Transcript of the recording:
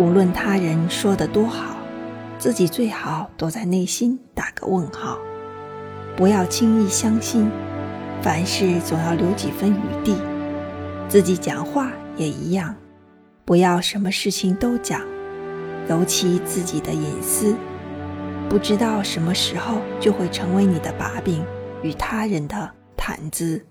无论他人说的多好，自己最好躲在内心打个问号，不要轻易相信，凡事总要留几分余地。自己讲话也一样，不要什么事情都讲，尤其自己的隐私，不知道什么时候就会成为你的把柄，与他人的谈资。